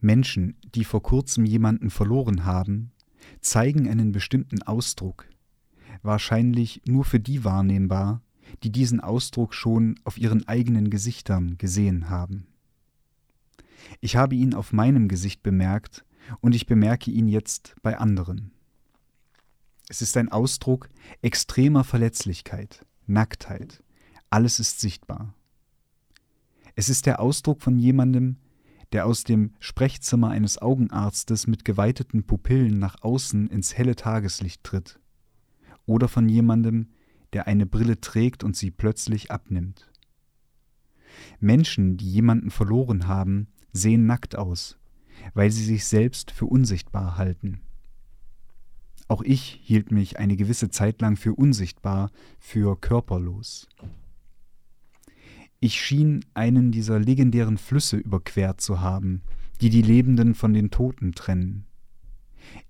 Menschen, die vor kurzem jemanden verloren haben, zeigen einen bestimmten Ausdruck, wahrscheinlich nur für die wahrnehmbar, die diesen Ausdruck schon auf ihren eigenen Gesichtern gesehen haben. Ich habe ihn auf meinem Gesicht bemerkt und ich bemerke ihn jetzt bei anderen. Es ist ein Ausdruck extremer Verletzlichkeit, Nacktheit. Alles ist sichtbar. Es ist der Ausdruck von jemandem, der aus dem Sprechzimmer eines Augenarztes mit geweiteten Pupillen nach außen ins helle Tageslicht tritt. Oder von jemandem, der eine Brille trägt und sie plötzlich abnimmt. Menschen, die jemanden verloren haben, sehen nackt aus, weil sie sich selbst für unsichtbar halten. Auch ich hielt mich eine gewisse Zeit lang für unsichtbar, für körperlos. Ich schien einen dieser legendären Flüsse überquert zu haben, die die Lebenden von den Toten trennen.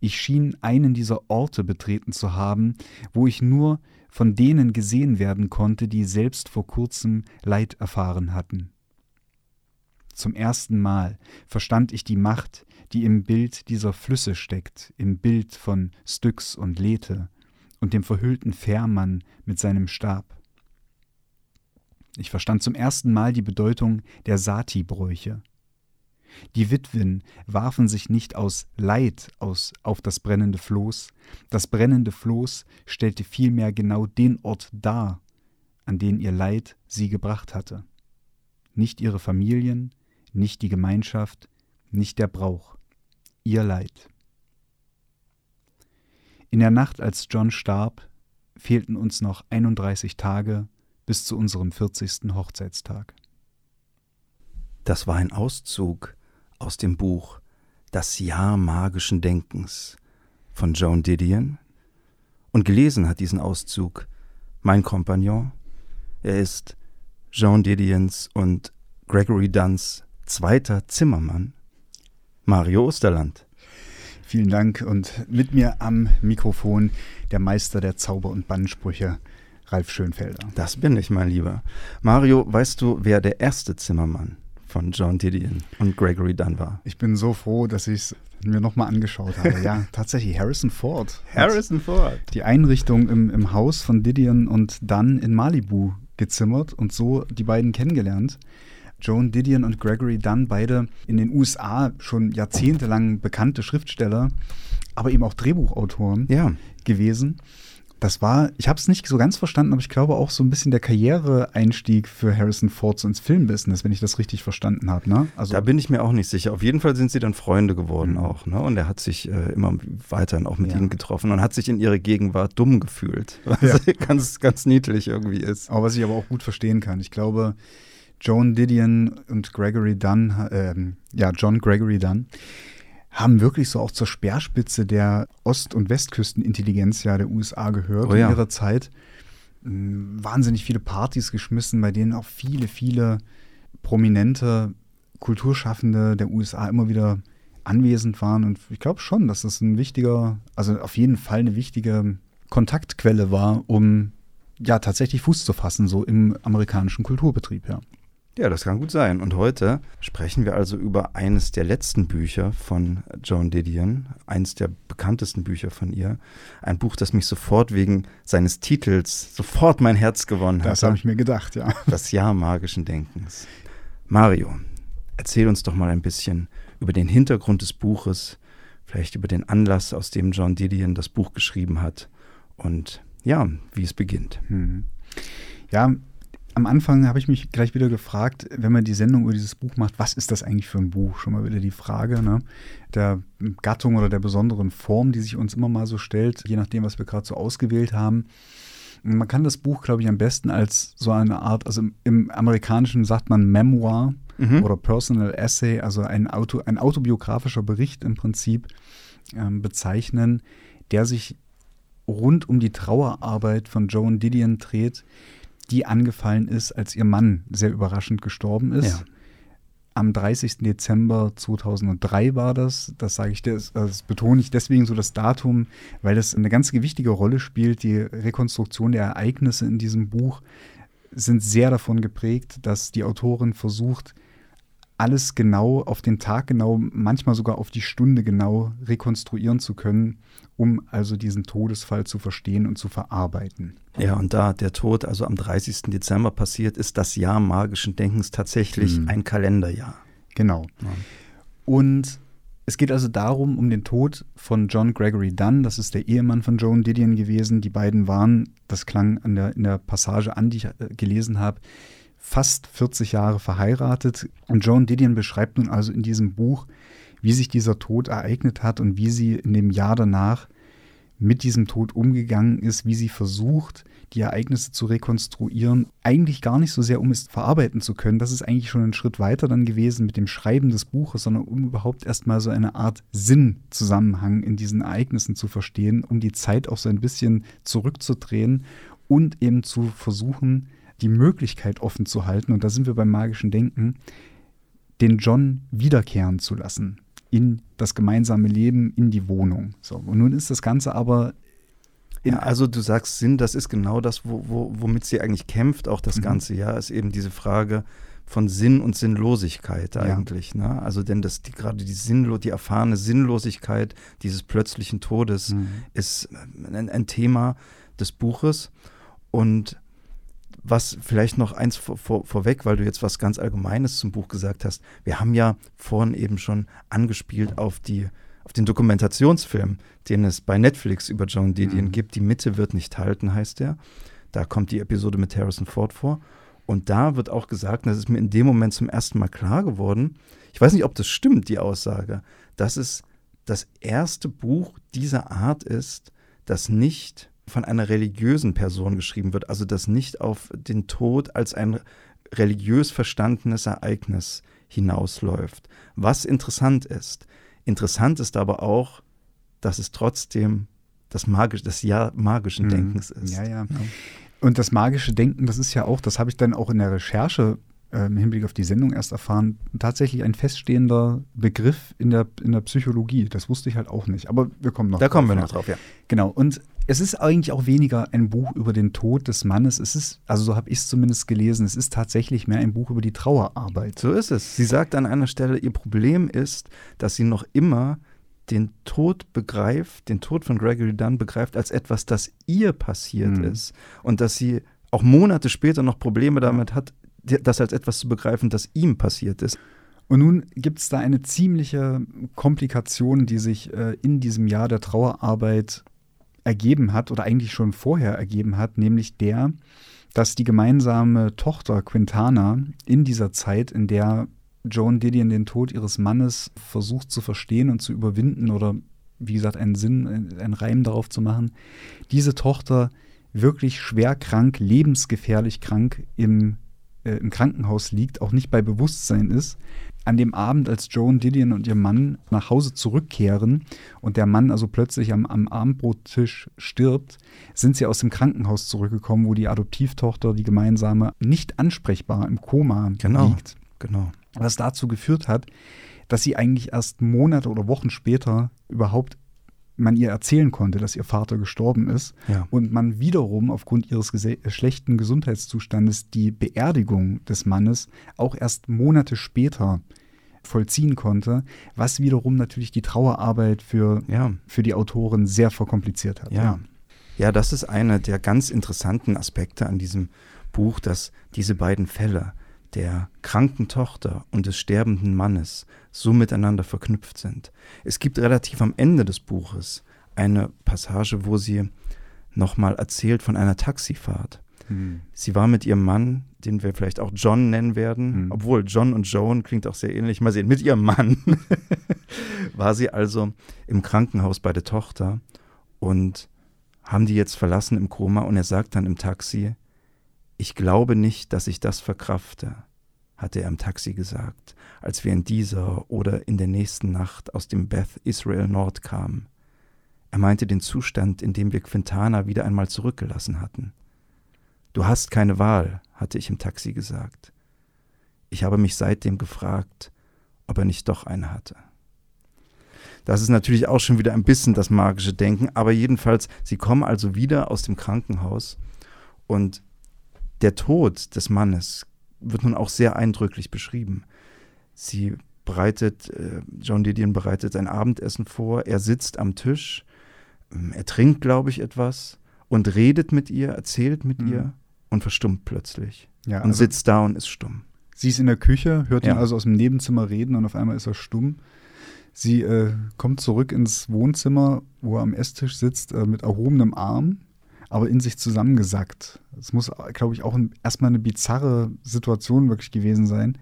Ich schien einen dieser Orte betreten zu haben, wo ich nur von denen gesehen werden konnte, die selbst vor kurzem Leid erfahren hatten. Zum ersten Mal verstand ich die Macht, die im Bild dieser Flüsse steckt, im Bild von Styx und Lethe und dem verhüllten Fährmann mit seinem Stab. Ich verstand zum ersten Mal die Bedeutung der Sati-Bräuche. Die Witwen warfen sich nicht aus Leid aus auf das brennende Floß, das brennende Floß stellte vielmehr genau den Ort dar, an den ihr Leid sie gebracht hatte. Nicht ihre Familien, nicht die Gemeinschaft, nicht der Brauch, ihr Leid. In der Nacht, als John starb, fehlten uns noch 31 Tage bis zu unserem 40. Hochzeitstag. Das war ein Auszug aus dem Buch Das Jahr magischen Denkens von Joan Didion. Und gelesen hat diesen Auszug mein Kompagnon. Er ist Jean Didions und Gregory Dunns zweiter Zimmermann, Mario Osterland. Vielen Dank und mit mir am Mikrofon der Meister der Zauber- und Bannsprüche, Ralf Schönfelder. Das bin ich, mein Lieber. Mario, weißt du, wer der erste Zimmermann von John Didion und Gregory Dunn war? Ich bin so froh, dass ich es mir nochmal angeschaut habe. Ja, tatsächlich, Harrison Ford. Harrison Ford. Die Einrichtung im, im Haus von Didion und Dunn in Malibu gezimmert und so die beiden kennengelernt. Joan Didion und Gregory Dunn, beide in den USA schon jahrzehntelang bekannte Schriftsteller, aber eben auch Drehbuchautoren ja. gewesen das war, ich habe es nicht so ganz verstanden, aber ich glaube auch so ein bisschen der Karriereeinstieg für Harrison Ford so ins Filmbusiness, wenn ich das richtig verstanden habe. Ne? Also da bin ich mir auch nicht sicher. Auf jeden Fall sind sie dann Freunde geworden mhm. auch. Ne? Und er hat sich äh, immer weiterhin auch mit ja. ihnen getroffen und hat sich in ihre Gegenwart dumm gefühlt, was ja. ganz, ganz niedlich irgendwie ist. Aber was ich aber auch gut verstehen kann. Ich glaube, Joan Didion und Gregory Dunn, äh, ja, John Gregory Dunn, haben wirklich so auch zur Speerspitze der Ost- und Westküstenintelligenz ja der USA gehört oh ja. in ihrer Zeit. Wahnsinnig viele Partys geschmissen, bei denen auch viele, viele prominente Kulturschaffende der USA immer wieder anwesend waren. Und ich glaube schon, dass das ein wichtiger, also auf jeden Fall eine wichtige Kontaktquelle war, um ja tatsächlich Fuß zu fassen, so im amerikanischen Kulturbetrieb, ja. Ja, das kann gut sein. Und heute sprechen wir also über eines der letzten Bücher von Joan Didion, eines der bekanntesten Bücher von ihr. Ein Buch, das mich sofort wegen seines Titels sofort mein Herz gewonnen hat. Das habe ich mir gedacht, ja. Das Jahr magischen Denkens. Mario, erzähl uns doch mal ein bisschen über den Hintergrund des Buches, vielleicht über den Anlass, aus dem John Didion das Buch geschrieben hat und ja, wie es beginnt. Hm. Ja, am Anfang habe ich mich gleich wieder gefragt, wenn man die Sendung über dieses Buch macht, was ist das eigentlich für ein Buch? Schon mal wieder die Frage ne? der Gattung oder der besonderen Form, die sich uns immer mal so stellt, je nachdem, was wir gerade so ausgewählt haben. Man kann das Buch, glaube ich, am besten als so eine Art, also im, im Amerikanischen sagt man Memoir mhm. oder Personal Essay, also ein, Auto, ein autobiografischer Bericht im Prinzip ähm, bezeichnen, der sich rund um die Trauerarbeit von Joan Didion dreht, die angefallen ist, als ihr Mann sehr überraschend gestorben ist. Ja. Am 30. Dezember 2003 war das. Das sage ich, das, das betone ich deswegen so das Datum, weil das eine ganz wichtige Rolle spielt. Die Rekonstruktion der Ereignisse in diesem Buch sind sehr davon geprägt, dass die Autorin versucht, alles genau auf den Tag genau, manchmal sogar auf die Stunde genau rekonstruieren zu können, um also diesen Todesfall zu verstehen und zu verarbeiten. Ja, und da der Tod also am 30. Dezember passiert, ist das Jahr magischen Denkens tatsächlich mhm. ein Kalenderjahr. Genau. Ja. Und es geht also darum, um den Tod von John Gregory Dunn. Das ist der Ehemann von Joan Didion gewesen. Die beiden waren, das klang an der, in der Passage an, die ich äh, gelesen habe, fast 40 Jahre verheiratet. Und Joan Didion beschreibt nun also in diesem Buch, wie sich dieser Tod ereignet hat und wie sie in dem Jahr danach mit diesem Tod umgegangen ist, wie sie versucht, die Ereignisse zu rekonstruieren, eigentlich gar nicht so sehr, um es verarbeiten zu können. Das ist eigentlich schon ein Schritt weiter dann gewesen mit dem Schreiben des Buches, sondern um überhaupt erstmal so eine Art Sinnzusammenhang in diesen Ereignissen zu verstehen, um die Zeit auch so ein bisschen zurückzudrehen und eben zu versuchen, die Möglichkeit offen zu halten, und da sind wir beim magischen Denken, den John wiederkehren zu lassen in das gemeinsame Leben, in die Wohnung. So, und nun ist das Ganze aber ja, also du sagst Sinn, das ist genau das, wo, wo, womit sie eigentlich kämpft, auch das mhm. ganze Jahr, ist eben diese Frage von Sinn und Sinnlosigkeit eigentlich. Ja. Ne? Also denn das die, gerade die Sinnlo die erfahrene Sinnlosigkeit dieses plötzlichen Todes mhm. ist ein, ein, Thema des Buches. Und was vielleicht noch eins vor, vor, vorweg, weil du jetzt was ganz Allgemeines zum Buch gesagt hast. Wir haben ja vorhin eben schon angespielt auf die auf den Dokumentationsfilm, den es bei Netflix über Joan Didion mhm. gibt. Die Mitte wird nicht halten, heißt der. Da kommt die Episode mit Harrison Ford vor. Und da wird auch gesagt, und das ist mir in dem Moment zum ersten Mal klar geworden, ich weiß nicht, ob das stimmt, die Aussage, dass es das erste Buch dieser Art ist, das nicht von einer religiösen Person geschrieben wird, also das nicht auf den Tod als ein religiös verstandenes Ereignis hinausläuft. Was interessant ist, Interessant ist aber auch, dass es trotzdem das, magisch, das Jahr magischen mhm. Denkens ist. Ja, ja, ja. Und das magische Denken, das ist ja auch, das habe ich dann auch in der Recherche äh, im Hinblick auf die Sendung erst erfahren, tatsächlich ein feststehender Begriff in der, in der Psychologie. Das wusste ich halt auch nicht. Aber wir kommen noch Da drauf, kommen wir noch drauf, ja. Genau. Und es ist eigentlich auch weniger ein Buch über den Tod des Mannes. Es ist, also so habe ich es zumindest gelesen, es ist tatsächlich mehr ein Buch über die Trauerarbeit. So ist es. Sie sagt an einer Stelle, ihr Problem ist, dass sie noch immer den Tod begreift, den Tod von Gregory Dunn begreift als etwas, das ihr passiert mhm. ist. Und dass sie auch Monate später noch Probleme damit hat, das als etwas zu begreifen, das ihm passiert ist. Und nun gibt es da eine ziemliche Komplikation, die sich äh, in diesem Jahr der Trauerarbeit ergeben hat oder eigentlich schon vorher ergeben hat, nämlich der, dass die gemeinsame Tochter Quintana in dieser Zeit, in der Joan Didion den Tod ihres Mannes versucht zu verstehen und zu überwinden oder wie gesagt einen Sinn, einen Reim darauf zu machen, diese Tochter wirklich schwer krank, lebensgefährlich krank im, äh, im Krankenhaus liegt, auch nicht bei Bewusstsein ist an dem Abend, als Joan Didion und ihr Mann nach Hause zurückkehren und der Mann also plötzlich am, am Abendbrottisch stirbt, sind sie aus dem Krankenhaus zurückgekommen, wo die Adoptivtochter, die gemeinsame, nicht ansprechbar im Koma genau, liegt. Genau. Was dazu geführt hat, dass sie eigentlich erst Monate oder Wochen später überhaupt man ihr erzählen konnte, dass ihr Vater gestorben ist ja. und man wiederum aufgrund ihres schlechten Gesundheitszustandes die Beerdigung des Mannes auch erst Monate später vollziehen konnte, was wiederum natürlich die Trauerarbeit für, ja. für die Autorin sehr verkompliziert hat. Ja. ja. ja, das ist einer der ganz interessanten Aspekte an diesem Buch, dass diese beiden Fälle der kranken Tochter und des sterbenden Mannes so miteinander verknüpft sind. Es gibt relativ am Ende des Buches eine Passage, wo sie nochmal erzählt von einer Taxifahrt. Hm. Sie war mit ihrem Mann, den wir vielleicht auch John nennen werden, hm. obwohl John und Joan klingt auch sehr ähnlich. Mal sehen, mit ihrem Mann war sie also im Krankenhaus bei der Tochter und haben die jetzt verlassen im Koma und er sagt dann im Taxi, ich glaube nicht, dass ich das verkrafte, hatte er im Taxi gesagt, als wir in dieser oder in der nächsten Nacht aus dem Beth Israel Nord kamen. Er meinte den Zustand, in dem wir Quintana wieder einmal zurückgelassen hatten. Du hast keine Wahl, hatte ich im Taxi gesagt. Ich habe mich seitdem gefragt, ob er nicht doch eine hatte. Das ist natürlich auch schon wieder ein bisschen das magische Denken, aber jedenfalls, sie kommen also wieder aus dem Krankenhaus und der Tod des Mannes wird nun auch sehr eindrücklich beschrieben. Sie bereitet, äh, John Didion bereitet ein Abendessen vor. Er sitzt am Tisch, ähm, er trinkt, glaube ich, etwas und redet mit ihr, erzählt mit Mhm. ihr und verstummt plötzlich. Ja, und also sitzt da und ist stumm. sie ist in der Küche, hört Ja. ihn also aus dem Nebenzimmer reden und auf einmal ist er stumm. Sie äh, kommt zurück ins Wohnzimmer, wo er am Esstisch sitzt, äh, mit erhobenem Arm, aber in sich zusammengesackt. Es muss, glaube ich, auch ein, erstmal eine bizarre Situation wirklich gewesen sein.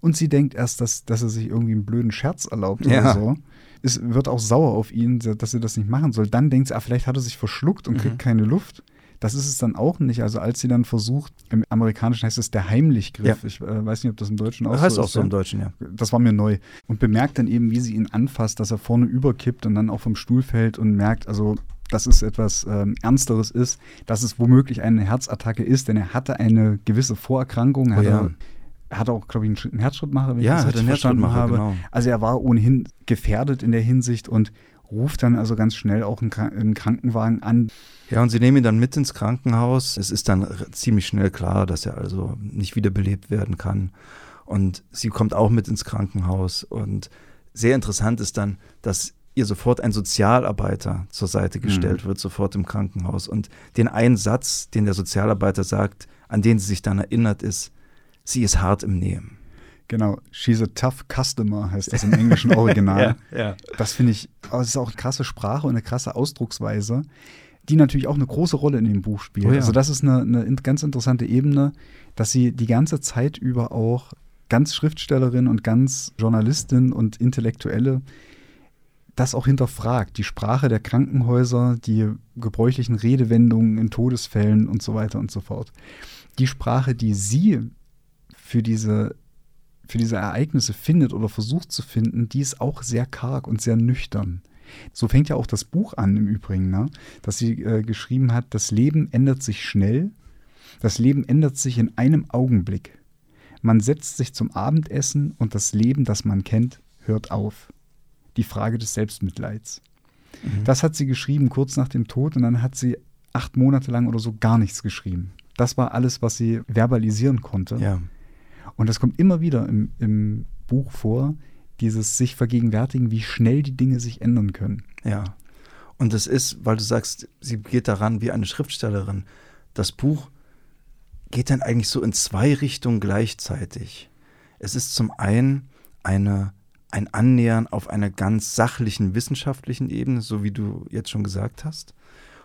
Und sie denkt erst, dass, dass er sich irgendwie einen blöden Scherz erlaubt Ja. oder so. Es wird auch sauer auf ihn, dass sie das nicht machen soll. Dann denkt sie, ah, vielleicht hat er sich verschluckt und Mhm. kriegt keine Luft. Das ist es dann auch nicht. Also als sie dann versucht, im Amerikanischen heißt es der Heimlichgriff. Ja. Ich äh, weiß nicht, ob das im Deutschen auch Das so heißt ist. auch so im Deutschen, ja. Das war mir neu. Und bemerkt dann eben, wie sie ihn anfasst, dass er vorne überkippt und dann auch vom Stuhl fällt und merkt, also, dass es etwas ähm, Ernsteres ist, dass es womöglich eine Herzattacke ist, denn er hatte eine gewisse Vorerkrankung. Er Oh hatte, ja. er hatte auch, glaube ich, einen Sch- einen Herzschrittmacher, wenn Ja, ich das richtig einen verstanden habe. genau. Also er war ohnehin gefährdet in der Hinsicht und ruft dann also ganz schnell auch einen, Kran- einen Krankenwagen an. Ja, und sie nehmen ihn dann mit ins Krankenhaus. Es ist dann ziemlich schnell klar, dass er also nicht wiederbelebt werden kann. Und sie kommt auch mit ins Krankenhaus. Und sehr interessant ist dann, dass ihr sofort ein Sozialarbeiter zur Seite gestellt wird, sofort im Krankenhaus. Und den einen Satz, den der Sozialarbeiter sagt, an den sie sich dann erinnert, ist, sie ist hart im Nehmen. Genau, she's a tough customer heißt das im englischen Original. ja. Das finde ich, oh, das ist auch eine krasse Sprache und eine krasse Ausdrucksweise, die natürlich auch eine große Rolle in dem Buch spielt. Oh ja. Also das ist eine, eine in- ganz interessante Ebene, dass sie die ganze Zeit über auch ganz Schriftstellerin und ganz Journalistin und Intellektuelle das auch hinterfragt. Die Sprache der Krankenhäuser, die gebräuchlichen Redewendungen in Todesfällen und so weiter und so fort. Die Sprache, die sie für diese für diese Ereignisse findet oder versucht zu finden, die ist auch sehr karg und sehr nüchtern. So fängt ja auch das Buch an im Übrigen, ne? dass sie äh, geschrieben hat, das Leben ändert sich schnell, das Leben ändert sich in einem Augenblick. Man setzt sich zum Abendessen und das Leben, das man kennt, hört auf. Die Frage des Selbstmitleids. Mhm. Das hat sie geschrieben kurz nach dem Tod und dann hat sie acht Monate lang oder so gar nichts geschrieben. Das war alles, was sie verbalisieren konnte. Ja. Und das kommt immer wieder im, im Buch vor, dieses sich vergegenwärtigen, wie schnell die Dinge sich ändern können. Ja. Und das ist, weil du sagst, sie geht daran wie eine Schriftstellerin. Das Buch geht dann eigentlich so in zwei Richtungen gleichzeitig. Es ist zum einen eine, ein Annähern auf einer ganz sachlichen, wissenschaftlichen Ebene, so wie du jetzt schon gesagt hast.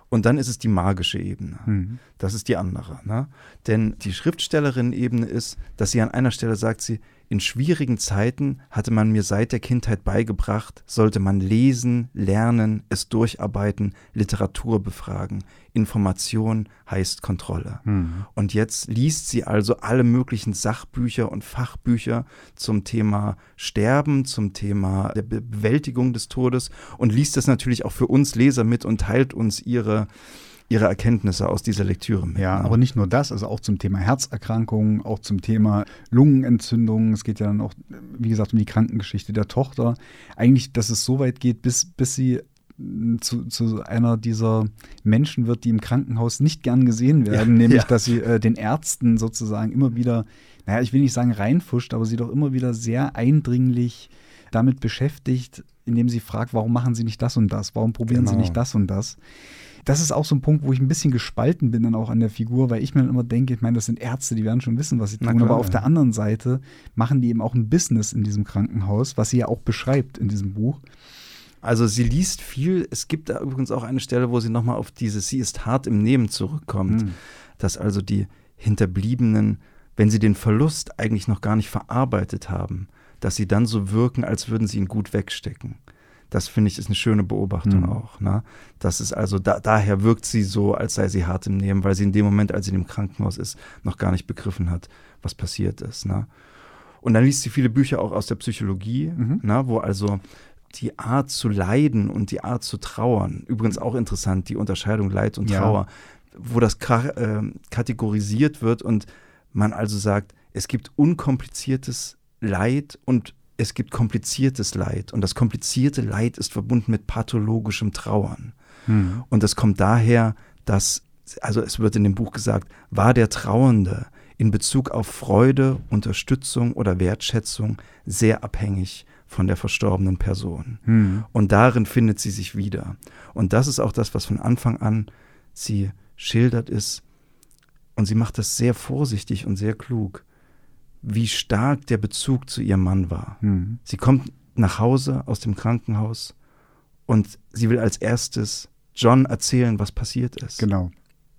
Und dann ist es die magische Ebene. Mhm. Das ist die andere. Ne? Denn die Schriftstellerin-Ebene ist, dass sie an einer Stelle sagt, sie, in schwierigen Zeiten hatte man mir seit der Kindheit beigebracht, sollte man lesen, lernen, es durcharbeiten, Literatur befragen. Information heißt Kontrolle. Mhm. Und jetzt liest sie also alle möglichen Sachbücher und Fachbücher zum Thema Sterben, zum Thema der Be Bewältigung des Todes und liest das natürlich auch für uns Leser mit und teilt uns ihre, ihre Erkenntnisse aus dieser Lektüre mit. Ja, aber nicht nur das, also auch zum Thema Herzerkrankungen, auch zum Thema Lungenentzündungen. Es geht ja dann auch, wie gesagt, um die Krankengeschichte der Tochter. Eigentlich, dass es so weit geht, bis, bis sie mh, zu, zu einer dieser Menschen wird, die im Krankenhaus nicht gern gesehen werden, Ja, nämlich ja. dass sie äh, den Ärzten sozusagen immer wieder, naja, ich will nicht sagen reinfuscht, aber sie doch immer wieder sehr eindringlich damit beschäftigt, indem sie fragt, warum machen sie nicht das und das, warum probieren sie Genau. nicht das und das. Das ist auch so ein Punkt, wo ich ein bisschen gespalten bin dann auch an der Figur, weil ich mir dann immer denke, ich meine, das sind Ärzte, die werden schon wissen, was sie tun. klar, aber auf ja. der anderen Seite machen die eben auch ein Business in diesem Krankenhaus, was sie ja auch beschreibt in diesem Buch. Also sie liest viel. Es gibt da übrigens auch eine Stelle, wo sie nochmal auf dieses Sie ist hart im Nehmen zurückkommt. Hm. Dass also die Hinterbliebenen, wenn sie den Verlust eigentlich noch gar nicht verarbeitet haben, dass sie dann so wirken, als würden sie ihn gut wegstecken. Das finde ich ist eine schöne Beobachtung Mhm. auch. Ne? Das ist also, da, daher wirkt sie so, als sei sie hart im Nehmen, weil sie in dem Moment, als sie im Krankenhaus ist, noch gar nicht begriffen hat, was passiert ist. Ne? Und dann liest sie viele Bücher auch aus der Psychologie, Mhm. ne? wo also die Art zu leiden und die Art zu trauern, übrigens auch interessant, die Unterscheidung Leid und Ja. Trauer, wo das äh, kategorisiert wird und man also sagt, es gibt unkompliziertes Leid und es gibt kompliziertes Leid. Und das komplizierte Leid ist verbunden mit pathologischem Trauern. Hm. Und das kommt daher, dass, also es wird in dem Buch gesagt, war der Trauernde in Bezug auf Freude, Unterstützung oder Wertschätzung sehr abhängig von der verstorbenen Person. Hm. Und darin findet sie sich wieder. Und das ist auch das, was von Anfang an sie schildert ist. Und sie macht das sehr vorsichtig und sehr klug, wie stark der Bezug zu ihrem Mann war. Hm. Sie kommt nach Hause aus dem Krankenhaus und sie will als erstes John erzählen, was passiert ist. Genau.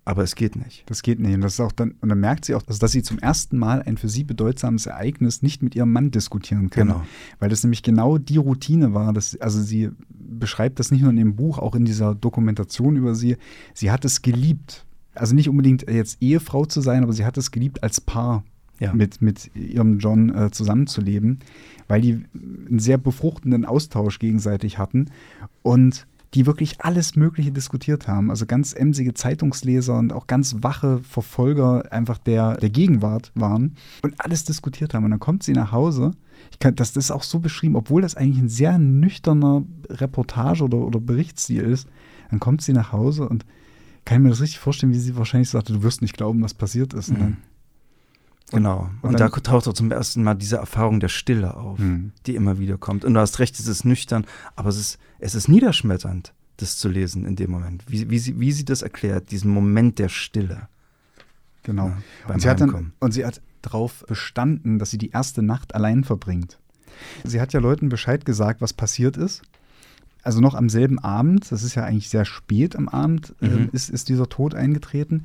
Aber es geht nicht. Das geht nicht. Und, das ist auch dann, und dann merkt sie auch, dass, dass sie zum ersten Mal ein für sie bedeutsames Ereignis nicht mit ihrem Mann diskutieren kann. Genau. Weil das nämlich genau die Routine war. Dass, also sie beschreibt das nicht nur in dem Buch, auch in dieser Dokumentation über sie. Sie hat es geliebt. Also nicht unbedingt jetzt Ehefrau zu sein, aber sie hat es geliebt, als Paar Ja. mit, mit ihrem John äh, zusammenzuleben, weil die einen sehr befruchtenden Austausch gegenseitig hatten und die wirklich alles Mögliche diskutiert haben. Also ganz emsige Zeitungsleser und auch ganz wache Verfolger einfach der, der Gegenwart waren und alles diskutiert haben. Und dann kommt sie nach Hause. Ich kann, das, das ist auch so beschrieben, obwohl das eigentlich ein sehr nüchterner Reportage oder, oder Berichtsstil ist. Dann kommt sie nach Hause und kann ich mir das richtig vorstellen, wie sie wahrscheinlich sagte, du wirst nicht glauben, was passiert ist. Und Mhm. dann, Genau. Und, und da taucht auch zum ersten Mal diese Erfahrung der Stille auf, Hm. die immer wieder kommt. Und du hast recht, es ist nüchtern, aber es ist, es ist niederschmetternd, das zu lesen in dem Moment. Wie, wie, sie, wie sie das erklärt, diesen Moment der Stille. Genau. Ja, und, sie hat dann, und sie hat darauf bestanden, dass sie die erste Nacht allein verbringt. Sie hat ja Leuten Bescheid gesagt, was passiert ist. Also noch am selben Abend, das ist ja eigentlich sehr spät am Abend, Mhm. ähm, ist, ist dieser Tod eingetreten.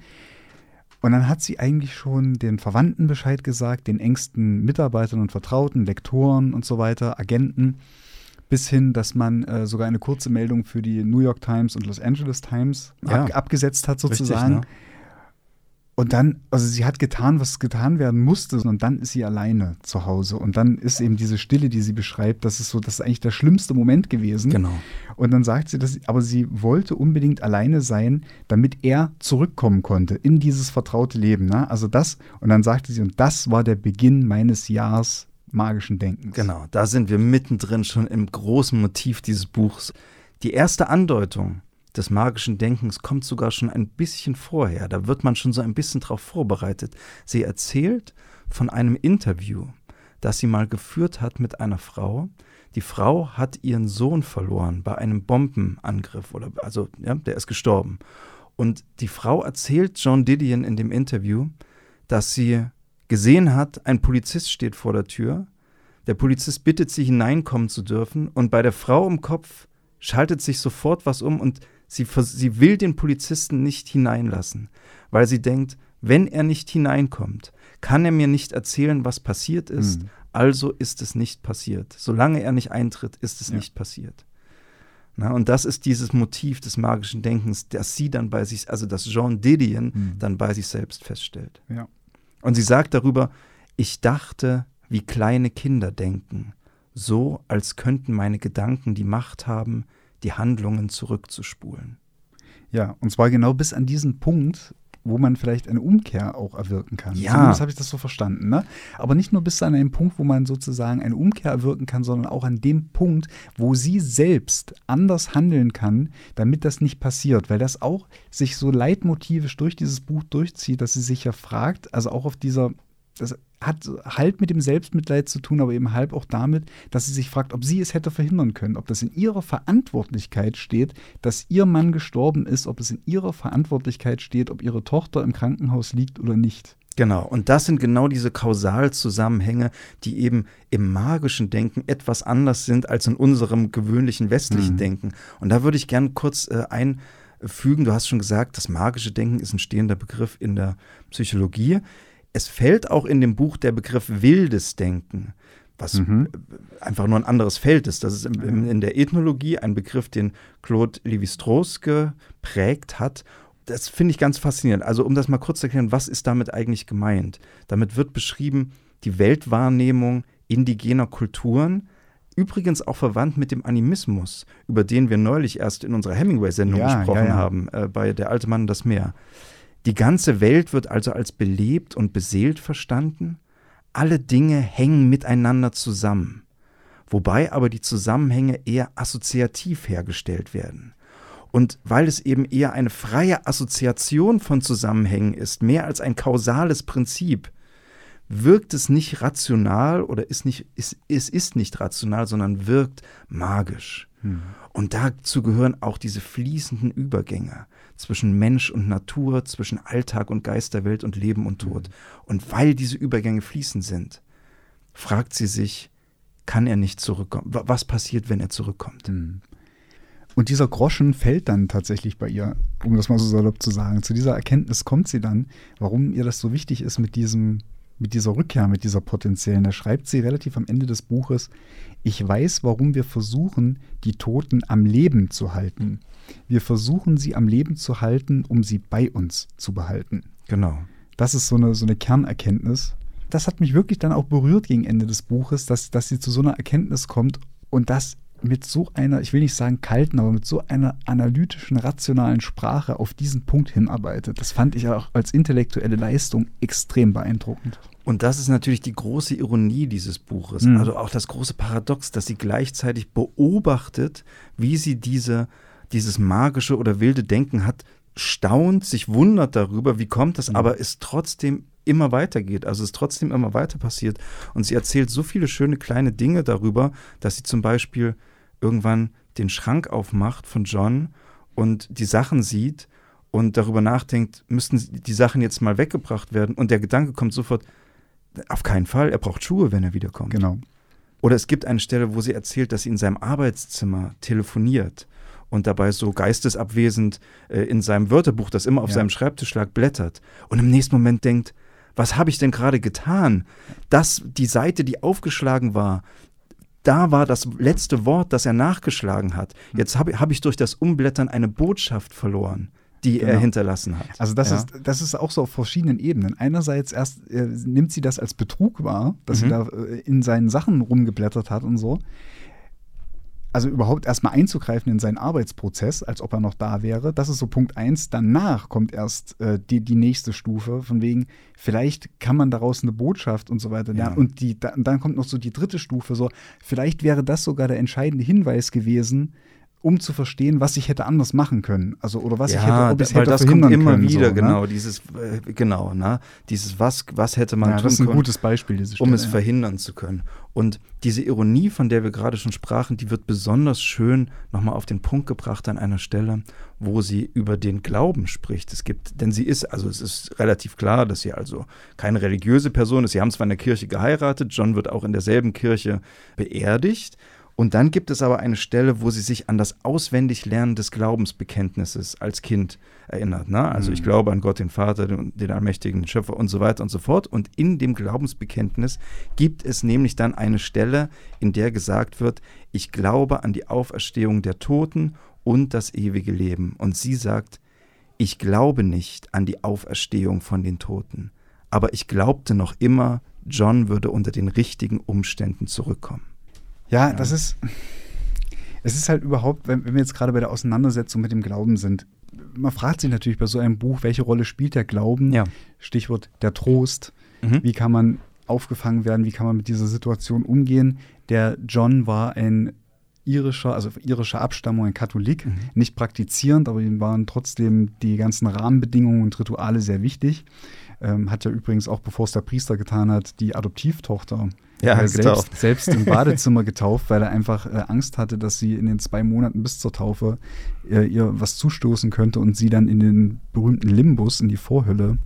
Und dann hat sie eigentlich schon den Verwandten Bescheid gesagt, den engsten Mitarbeitern und Vertrauten, Lektoren und so weiter, Agenten, bis hin, dass man äh, sogar eine kurze Meldung für die New York Times und Los Angeles Times Ja. ab, abgesetzt hat Richtig, sozusagen. ne? Und dann, also sie hat getan, was getan werden musste, und dann ist sie alleine zu Hause. Und dann ist eben diese Stille, die sie beschreibt, das ist so, das ist eigentlich der schlimmste Moment gewesen. Genau. Und dann sagt sie, dass sie, aber sie wollte unbedingt alleine sein, damit er zurückkommen konnte in dieses vertraute Leben. Ne? Also das, und dann sagte sie, und das war der Beginn meines Jahres magischen Denkens. Genau, da sind wir mittendrin schon im großen Motiv dieses Buchs. Die erste Andeutung des magischen Denkens kommt sogar schon ein bisschen vorher. Da wird man schon so ein bisschen darauf vorbereitet. Sie erzählt von einem Interview, das sie mal geführt hat mit einer Frau. Die Frau hat ihren Sohn verloren bei einem Bombenangriff oder also ja, der ist gestorben. Und die Frau erzählt John Didion in dem Interview, dass sie gesehen hat, ein Polizist steht vor der Tür. Der Polizist bittet sie hineinkommen zu dürfen und bei der Frau im Kopf schaltet sich sofort was um und sie, sie will den Polizisten nicht hineinlassen, weil sie denkt, wenn er nicht hineinkommt, kann er mir nicht erzählen, was passiert ist, Mhm. also ist es nicht passiert. Solange er nicht eintritt, ist es Ja. nicht passiert. Na, und das ist dieses Motiv des magischen Denkens, das sie dann bei sich, also das Jean Didion Mhm. dann bei sich selbst feststellt. Ja. Und sie sagt darüber, ich dachte, wie kleine Kinder denken, so als könnten meine Gedanken die Macht haben, die Handlungen zurückzuspulen. Ja, und zwar genau bis an diesen Punkt, wo man vielleicht eine Umkehr auch erwirken kann. Ja. Zumindest habe ich das so verstanden. Ne? Aber nicht nur bis an einen Punkt, wo man sozusagen eine Umkehr erwirken kann, sondern auch an dem Punkt, wo sie selbst anders handeln kann, damit das nicht passiert. Weil das auch sich so leitmotivisch durch dieses Buch durchzieht, dass sie sich ja fragt, also auch auf dieser das hat halb mit dem Selbstmitleid zu tun, aber eben halb auch damit, dass sie sich fragt, ob sie es hätte verhindern können, ob das in ihrer Verantwortlichkeit steht, dass ihr Mann gestorben ist, ob es in ihrer Verantwortlichkeit steht, ob ihre Tochter im Krankenhaus liegt oder nicht. Genau, und das sind genau diese Kausalzusammenhänge, die eben im magischen Denken etwas anders sind als in unserem gewöhnlichen westlichen Mhm. Denken. Und da würde ich gern kurz äh, einfügen, du hast schon gesagt, das magische Denken ist ein stehender Begriff in der Psychologie. Es fällt auch in dem Buch der Begriff wildes Denken, was Mhm. äh, einfach nur ein anderes Feld ist. Das ist im, im, in der Ethnologie ein Begriff, den Claude Lévi-Strauss geprägt hat. Das finde ich ganz faszinierend. Also um das mal kurz zu erklären, was ist damit eigentlich gemeint? Damit wird beschrieben die Weltwahrnehmung indigener Kulturen, übrigens auch verwandt mit dem Animismus, über den wir neulich erst in unserer Hemingway-Sendung Ja, gesprochen ja, ja. haben, äh, bei Der alte Mann und das Meer. Die ganze Welt wird also als belebt und beseelt verstanden. Alle Dinge hängen miteinander zusammen, wobei aber die Zusammenhänge eher assoziativ hergestellt werden. Und weil es eben eher eine freie Assoziation von Zusammenhängen ist, mehr als ein kausales Prinzip, wirkt es nicht rational oder ist nicht, ist, es ist nicht rational, sondern wirkt magisch. Hm. Und dazu gehören auch diese fließenden Übergänge zwischen Mensch und Natur, zwischen Alltag und Geisterwelt und Leben und Tod. Hm. Und weil diese Übergänge fließend sind, fragt sie sich, kann er nicht zurückkommen? Was passiert, wenn er zurückkommt? Hm. Und dieser Groschen fällt dann tatsächlich bei ihr, um das mal so salopp zu sagen. Zu dieser Erkenntnis kommt sie dann, warum ihr das so wichtig ist mit diesem, mit dieser Rückkehr, mit dieser potenziellen. Da schreibt sie relativ am Ende des Buches, ich weiß, warum wir versuchen, die Toten am Leben zu halten. Wir versuchen sie am Leben zu halten, um sie bei uns zu behalten. Genau. Das ist so eine, so eine Kernerkenntnis. Das hat mich wirklich dann auch berührt gegen Ende des Buches, dass, dass sie zu so einer Erkenntnis kommt und das mit so einer, ich will nicht sagen kalten, aber mit so einer analytischen, rationalen Sprache auf diesen Punkt hinarbeitet. Das fand ich auch als intellektuelle Leistung extrem beeindruckend. Und das ist natürlich die große Ironie dieses Buches, mhm. also auch das große Paradox, dass sie gleichzeitig beobachtet, wie sie diese, dieses magische oder wilde Denken hat, staunt, sich wundert darüber, wie kommt das, mhm. aber es trotzdem immer weitergeht, also es trotzdem immer weiter passiert. Und sie erzählt so viele schöne kleine Dinge darüber, dass sie zum Beispiel irgendwann den Schrank aufmacht von John und die Sachen sieht und darüber nachdenkt, müssten die Sachen jetzt mal weggebracht werden. Und der Gedanke kommt sofort, auf keinen Fall, er braucht Schuhe, wenn er wiederkommt. Genau. Oder es gibt eine Stelle, wo sie erzählt, dass sie in seinem Arbeitszimmer telefoniert und dabei so geistesabwesend äh, in seinem Wörterbuch, das immer auf ja. seinem Schreibtisch lag, blättert. Und im nächsten Moment denkt, was habe ich denn gerade getan? Dass die Seite, die aufgeschlagen war, da war das letzte Wort, das er nachgeschlagen hat. Hm. Jetzt habe hab ich durch das Umblättern eine Botschaft verloren die genau. er hinterlassen hat. Also das, ja. ist, das ist auch so auf verschiedenen Ebenen. Einerseits erst äh, nimmt sie das als Betrug wahr, dass mhm. sie da äh, in seinen Sachen rumgeblättert hat und so also überhaupt erstmal einzugreifen in seinen Arbeitsprozess, als ob er noch da wäre. Das ist so Punkt eins. Danach kommt erst äh, die, die nächste Stufe, von wegen, vielleicht kann man daraus eine Botschaft und so weiter lernen. Ja. Und die, da, dann kommt noch so die dritte Stufe, so, vielleicht wäre das sogar der entscheidende Hinweis gewesen, um zu verstehen, was ich hätte anders machen können. Also oder was ja, ich hätte, ob ich hätte das kommt immer können, wieder, so, ne? genau, ne? dieses äh, genau, ne? Dieses was was hätte man ja, tun das ist ein können, gutes Beispiel, diese Stelle, um es ja. verhindern zu können. Und diese Ironie, von der wir gerade schon sprachen, die wird besonders schön nochmal auf den Punkt gebracht an einer Stelle, wo sie über den Glauben spricht. Es gibt, denn sie ist, also es ist relativ klar, dass sie also keine religiöse Person ist. Sie haben zwar in der Kirche geheiratet, John wird auch in derselben Kirche beerdigt, und dann gibt es aber eine Stelle, wo sie sich an das Auswendiglernen des Glaubensbekenntnisses als Kind erinnert. Ne? Also ich mhm. glaube an Gott, den Vater, den, den allmächtigen Schöpfer und so weiter und so fort. Und in dem Glaubensbekenntnis gibt es nämlich dann eine Stelle, in der gesagt wird, ich glaube an die Auferstehung der Toten und das ewige Leben. Und sie sagt, ich glaube nicht an die Auferstehung von den Toten, aber ich glaubte noch immer, John würde unter den richtigen Umständen zurückkommen. Ja, das ist. Es ist halt überhaupt, wenn, wenn wir jetzt gerade bei der Auseinandersetzung mit dem Glauben sind, man fragt sich natürlich bei so einem Buch, welche Rolle spielt der Glauben? Ja. Stichwort der Trost. Mhm. Wie kann man aufgefangen werden? Wie kann man mit dieser Situation umgehen? Der John war ein irischer, also irischer Abstammung, ein Katholik, mhm. nicht praktizierend, aber ihm waren trotzdem die ganzen Rahmenbedingungen und Rituale sehr wichtig. Ähm, hat ja übrigens auch, bevor es der Priester getan hat, die Adoptivtochter ja, äh, selbst, selbst, im Badezimmer getauft, weil er einfach äh, Angst hatte, dass sie in den zwei Monaten bis zur Taufe äh, ihr was zustoßen könnte und sie dann in den berühmten Limbus, in die Vorhölle,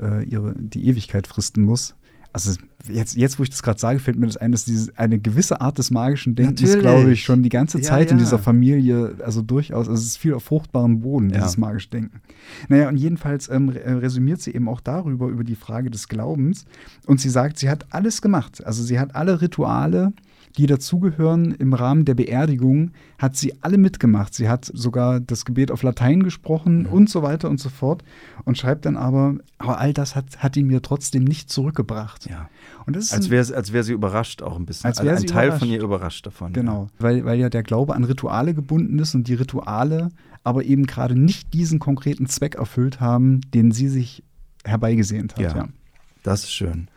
äh, ihre, die Ewigkeit fristen muss also jetzt, jetzt wo ich das gerade sage, fällt mir das ein, dass diese, eine gewisse Art des magischen Denkens, glaube ich, schon die ganze Zeit ja, ja. in dieser Familie, also durchaus, also es ist viel auf fruchtbarem Boden, dieses ja. magische Denken. Naja, und jedenfalls ähm, äh, resümiert sie eben auch darüber, über die Frage des Glaubens. Und sie sagt, sie hat alles gemacht. Also sie hat alle Rituale die dazugehören im Rahmen der Beerdigung, hat sie alle mitgemacht. Sie hat sogar das Gebet auf Latein gesprochen mhm. und so weiter und so fort und schreibt dann aber, aber all das hat, hat ihn mir trotzdem nicht zurückgebracht. Ja. Und das als wäre als wär sie überrascht auch ein bisschen. Als wäre ein Teil von ihr überrascht davon. Genau, ja. Weil, weil ja der Glaube an Rituale gebunden ist und die Rituale aber eben gerade nicht diesen konkreten Zweck erfüllt haben, den sie sich herbeigesehnt hat. Ja, ja. das ist schön.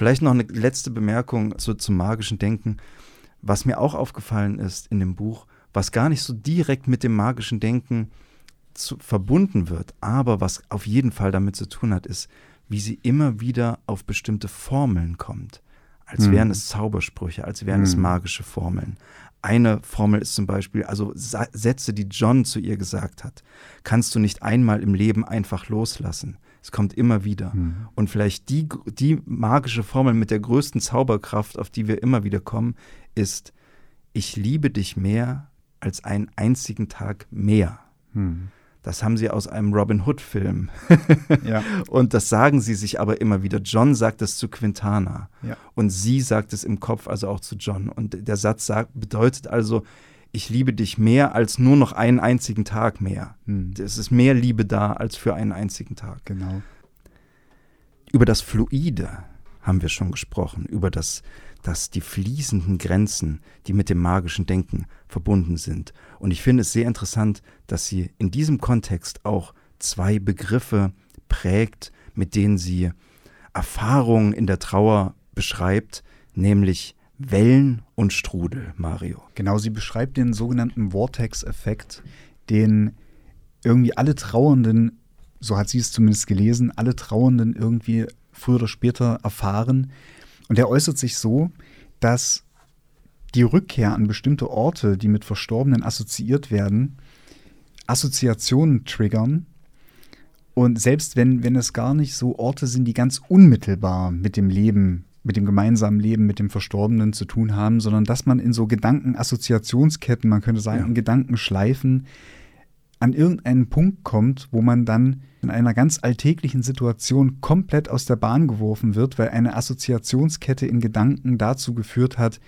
Vielleicht noch eine letzte Bemerkung zu, zum magischen Denken. Was mir auch aufgefallen ist in dem Buch, was gar nicht so direkt mit dem magischen Denken zu, verbunden wird, aber was auf jeden Fall damit zu tun hat, ist, wie sie immer wieder auf bestimmte Formeln kommt. Als Mhm. wären es Zaubersprüche, als wären es Mhm. magische Formeln. Eine Formel ist zum Beispiel, also Sätze, die John zu ihr gesagt hat, kannst du nicht einmal im Leben einfach loslassen. Es kommt immer wieder. Mhm. Und vielleicht die, die magische Formel mit der größten Zauberkraft, auf die wir immer wieder kommen, ist, ich liebe dich mehr als einen einzigen Tag mehr. Mhm. Das haben sie aus einem Robin Hood-Film. Ja. Und das sagen sie sich aber immer wieder. John sagt es zu Quintana. Ja. Und sie sagt es im Kopf, also auch zu John. Und der Satz sagt, bedeutet also, ich liebe dich mehr als nur noch einen einzigen Tag mehr. Mhm. Es ist mehr Liebe da als für einen einzigen Tag. Genau. Über das Fluide haben wir schon gesprochen, über das, das die fließenden Grenzen, die mit dem magischen Denken verbunden sind. Und ich finde es sehr interessant, dass sie in diesem Kontext auch zwei Begriffe prägt, mit denen sie Erfahrungen in der Trauer beschreibt, nämlich Wellen und Strudel, Mario. Genau, sie beschreibt den sogenannten Vortex-Effekt, den irgendwie alle Trauernden, so hat sie es zumindest gelesen, alle Trauernden irgendwie früher oder später erfahren. Und der äußert sich so, dass die Rückkehr an bestimmte Orte, die mit Verstorbenen assoziiert werden, Assoziationen triggern. Und selbst wenn, wenn es gar nicht so Orte sind, die ganz unmittelbar mit dem Leben, mit dem gemeinsamen Leben mit dem Verstorbenen zu tun haben, sondern dass man in so Gedankenassoziationsketten, man könnte sagen, Ja. in Gedankenschleifen an irgendeinen Punkt kommt, wo man dann in einer ganz alltäglichen Situation komplett aus der Bahn geworfen wird, weil eine Assoziationskette in Gedanken dazu geführt hat,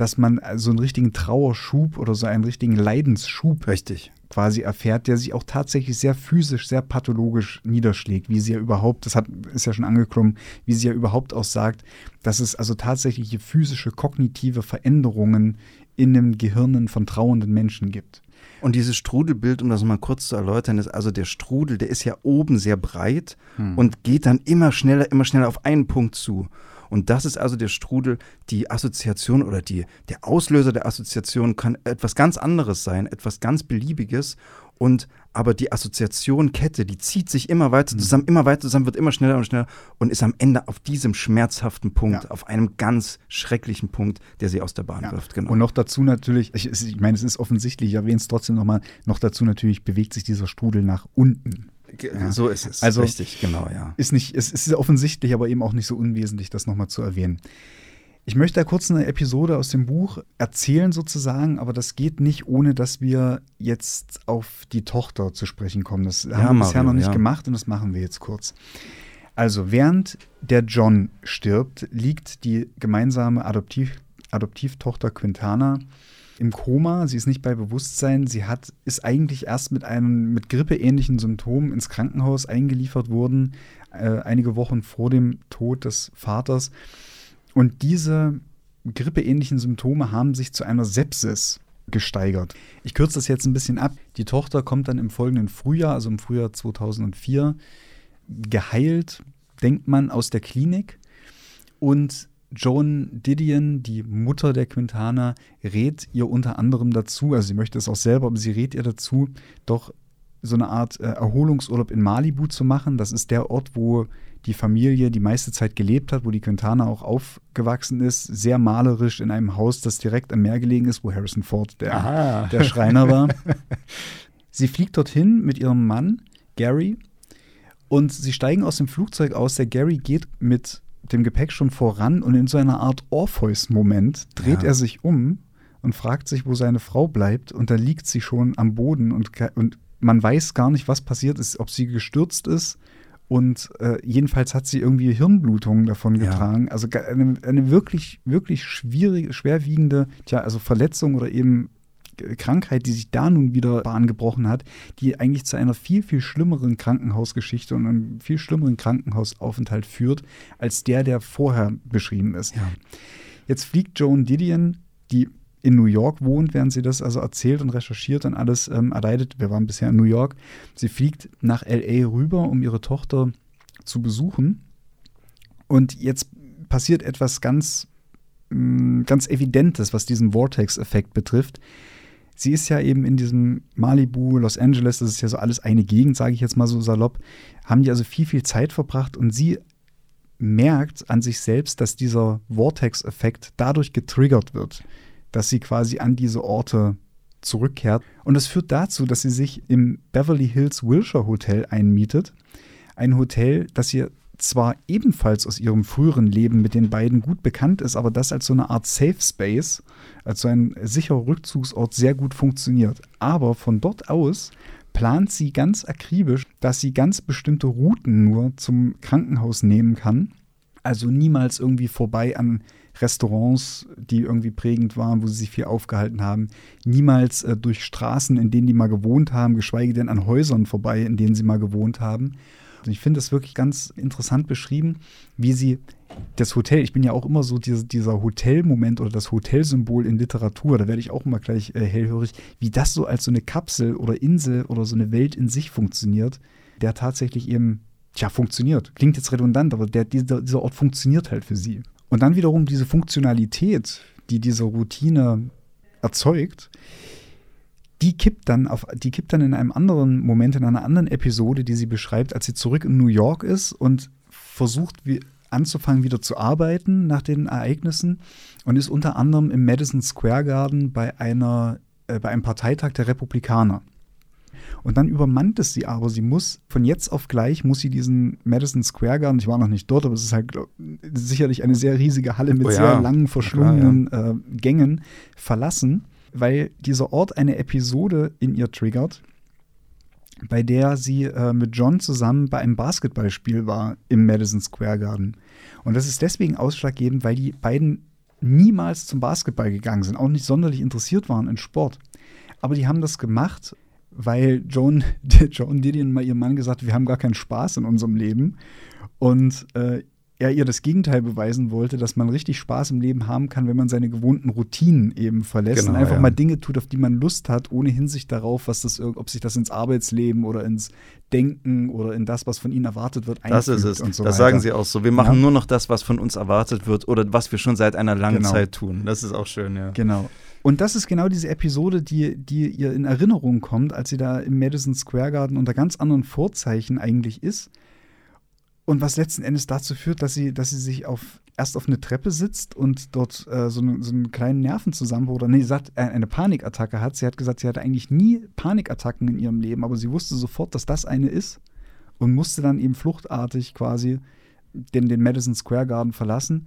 dass man so einen richtigen Trauerschub oder so einen richtigen Leidensschub Richtig. quasi erfährt, der sich auch tatsächlich sehr physisch, sehr pathologisch niederschlägt, wie sie ja überhaupt, das hat, ist ja schon angeklungen, wie sie ja überhaupt auch sagt, dass es also tatsächliche physische, kognitive Veränderungen in den Gehirnen von trauernden Menschen gibt. Und dieses Strudelbild, um das mal kurz zu erläutern, ist also der Strudel, der ist ja oben sehr breit und geht dann immer schneller, immer schneller auf einen Punkt zu. Und das ist also der Strudel, die Assoziation oder die, der Auslöser der Assoziation kann etwas ganz anderes sein, etwas ganz Beliebiges. Und aber die Assoziationkette, die zieht sich immer weiter zusammen, immer weiter zusammen, wird immer schneller und schneller und ist am Ende auf diesem schmerzhaften Punkt, Ja. auf einem ganz schrecklichen Punkt, der sie aus der Bahn Ja. wirft. Genau. Und noch dazu natürlich, ich, ich meine, es ist offensichtlich, ich erwähne es trotzdem nochmal, noch dazu natürlich bewegt sich dieser Strudel nach unten. Ja. So ist es. Also- Richtig, genau, ja. Ist nicht, es ist offensichtlich, aber eben auch nicht so unwesentlich, das nochmal zu erwähnen. Ich möchte da kurz eine Episode aus dem Buch erzählen sozusagen, aber das geht nicht, ohne dass wir jetzt auf die Tochter zu sprechen kommen. Das haben wir bisher Mario, noch nicht ja. gemacht und das machen wir jetzt kurz. Also, während der John stirbt, liegt die gemeinsame Adoptiv Adoptivtochter Quintana im Koma. Sie ist nicht bei Bewusstsein. Sie hat, ist eigentlich erst mit einem mit grippeähnlichen Symptomen ins Krankenhaus eingeliefert worden, äh, einige Wochen vor dem Tod des Vaters. Und diese grippeähnlichen Symptome haben sich zu einer Sepsis gesteigert. Ich kürze das jetzt ein bisschen ab. Die Tochter kommt dann im folgenden Frühjahr, also im Frühjahr 2004, geheilt, denkt man, aus der Klinik. Und Joan Didion, die Mutter der Quintana, rät ihr unter anderem dazu, also sie möchte es auch selber, aber sie rät ihr dazu, doch so eine Art äh, Erholungsurlaub in Malibu zu machen. Das ist der Ort, wo die Familie die meiste Zeit gelebt hat, wo die Quintana auch aufgewachsen ist. Sehr malerisch in einem Haus, das direkt am Meer gelegen ist, wo Harrison Ford der, Aha. der Schreiner war. Sie fliegt dorthin mit ihrem Mann, Gary, und sie steigen aus dem Flugzeug aus. Der Gary geht mit dem Gepäck schon voran und in so einer Art Orpheus-Moment dreht Ja. er sich um und fragt sich, wo seine Frau bleibt. Und da liegt sie schon am Boden und, und man weiß gar nicht, was passiert ist, ob sie gestürzt ist. Und äh, jedenfalls hat sie irgendwie Hirnblutungen davon Ja. getragen. Also ge- eine, eine wirklich, wirklich schwierige, schwerwiegende, tja, also Verletzung oder eben Krankheit, die sich da nun wieder Bahn gebrochen hat, die eigentlich zu einer viel, viel schlimmeren Krankenhausgeschichte und einem viel schlimmeren Krankenhausaufenthalt führt, als der, der vorher beschrieben ist. Ja. Jetzt fliegt Joan Didion, die in New York wohnt, während sie das also erzählt und recherchiert und alles ähm, erleidet. Wir waren bisher in New York. Sie fliegt nach LA rüber, um ihre Tochter zu besuchen. Und jetzt passiert etwas ganz, mh, ganz Evidentes, was diesen Vortex-Effekt betrifft. Sie ist ja eben in diesem Malibu, Los Angeles, das ist ja so alles eine Gegend, sage ich jetzt mal so salopp, haben die also viel, viel Zeit verbracht und sie merkt an sich selbst, dass dieser Vortex-Effekt dadurch getriggert wird, dass sie quasi an diese Orte zurückkehrt. Und das führt dazu, dass sie sich im Beverly Hills Wilshire Hotel einmietet. Ein Hotel, das ihr zwar ebenfalls aus ihrem früheren Leben mit den beiden gut bekannt ist, aber das als so eine Art Safe Space, als so ein sicherer Rückzugsort sehr gut funktioniert. Aber von dort aus plant sie ganz akribisch, dass sie ganz bestimmte Routen nur zum Krankenhaus nehmen kann. Also niemals irgendwie vorbei an Restaurants, die irgendwie prägend waren, wo sie sich viel aufgehalten haben. Niemals äh, durch Straßen, in denen die mal gewohnt haben, geschweige denn an Häusern vorbei, in denen sie mal gewohnt haben. Und ich finde es wirklich ganz interessant beschrieben, wie sie das Hotel, ich bin ja auch immer so diese, dieser Hotelmoment oder das Hotelsymbol in Literatur, da werde ich auch immer gleich äh, hellhörig, wie das so als so eine Kapsel oder Insel oder so eine Welt in sich funktioniert, der tatsächlich eben, tja, funktioniert. Klingt jetzt redundant, aber der, dieser, dieser Ort funktioniert halt für sie. Und dann wiederum diese Funktionalität, die diese Routine erzeugt, die kippt dann auf, die kippt dann in einem anderen Moment, in einer anderen Episode, die sie beschreibt, als sie zurück in New York ist und versucht, wie, anzufangen, wieder zu arbeiten nach den Ereignissen und ist unter anderem im Madison Square Garden bei einer, äh, bei einem Parteitag der Republikaner. Und dann übermannt es sie aber. Sie muss von jetzt auf gleich, muss sie diesen Madison Square Garden, ich war noch nicht dort, aber es ist halt glaub, sicherlich eine sehr riesige Halle mit oh ja. sehr langen, verschlungenen ja, ja. Äh, Gängen, verlassen weil dieser Ort eine Episode in ihr triggert, bei der sie äh, mit John zusammen bei einem Basketballspiel war im Madison Square Garden. Und das ist deswegen ausschlaggebend, weil die beiden niemals zum Basketball gegangen sind, auch nicht sonderlich interessiert waren in Sport. Aber die haben das gemacht, weil Joan, Joan Didion mal ihrem Mann gesagt hat, wir haben gar keinen Spaß in unserem Leben. Und äh, er ihr das Gegenteil beweisen wollte, dass man richtig Spaß im Leben haben kann, wenn man seine gewohnten Routinen eben verlässt genau, und einfach ja. mal Dinge tut, auf die man Lust hat, ohne Hinsicht darauf, was das, ob sich das ins Arbeitsleben oder ins Denken oder in das, was von ihnen erwartet wird, Das ist es. So das sagen sie auch so. Wir machen ja. nur noch das, was von uns erwartet wird oder was wir schon seit einer langen genau. Zeit tun. Das ist auch schön, ja. Genau. Und das ist genau diese Episode, die, die ihr in Erinnerung kommt, als sie da im Madison Square Garden unter ganz anderen Vorzeichen eigentlich ist und was letzten Endes dazu führt, dass sie, dass sie sich auf, erst auf eine Treppe sitzt und dort äh, so, eine, so einen kleinen Nervenzusammenbruch oder nee, sagt, äh, eine Panikattacke hat. Sie hat gesagt, sie hatte eigentlich nie Panikattacken in ihrem Leben, aber sie wusste sofort, dass das eine ist und musste dann eben fluchtartig quasi den, den Madison Square Garden verlassen.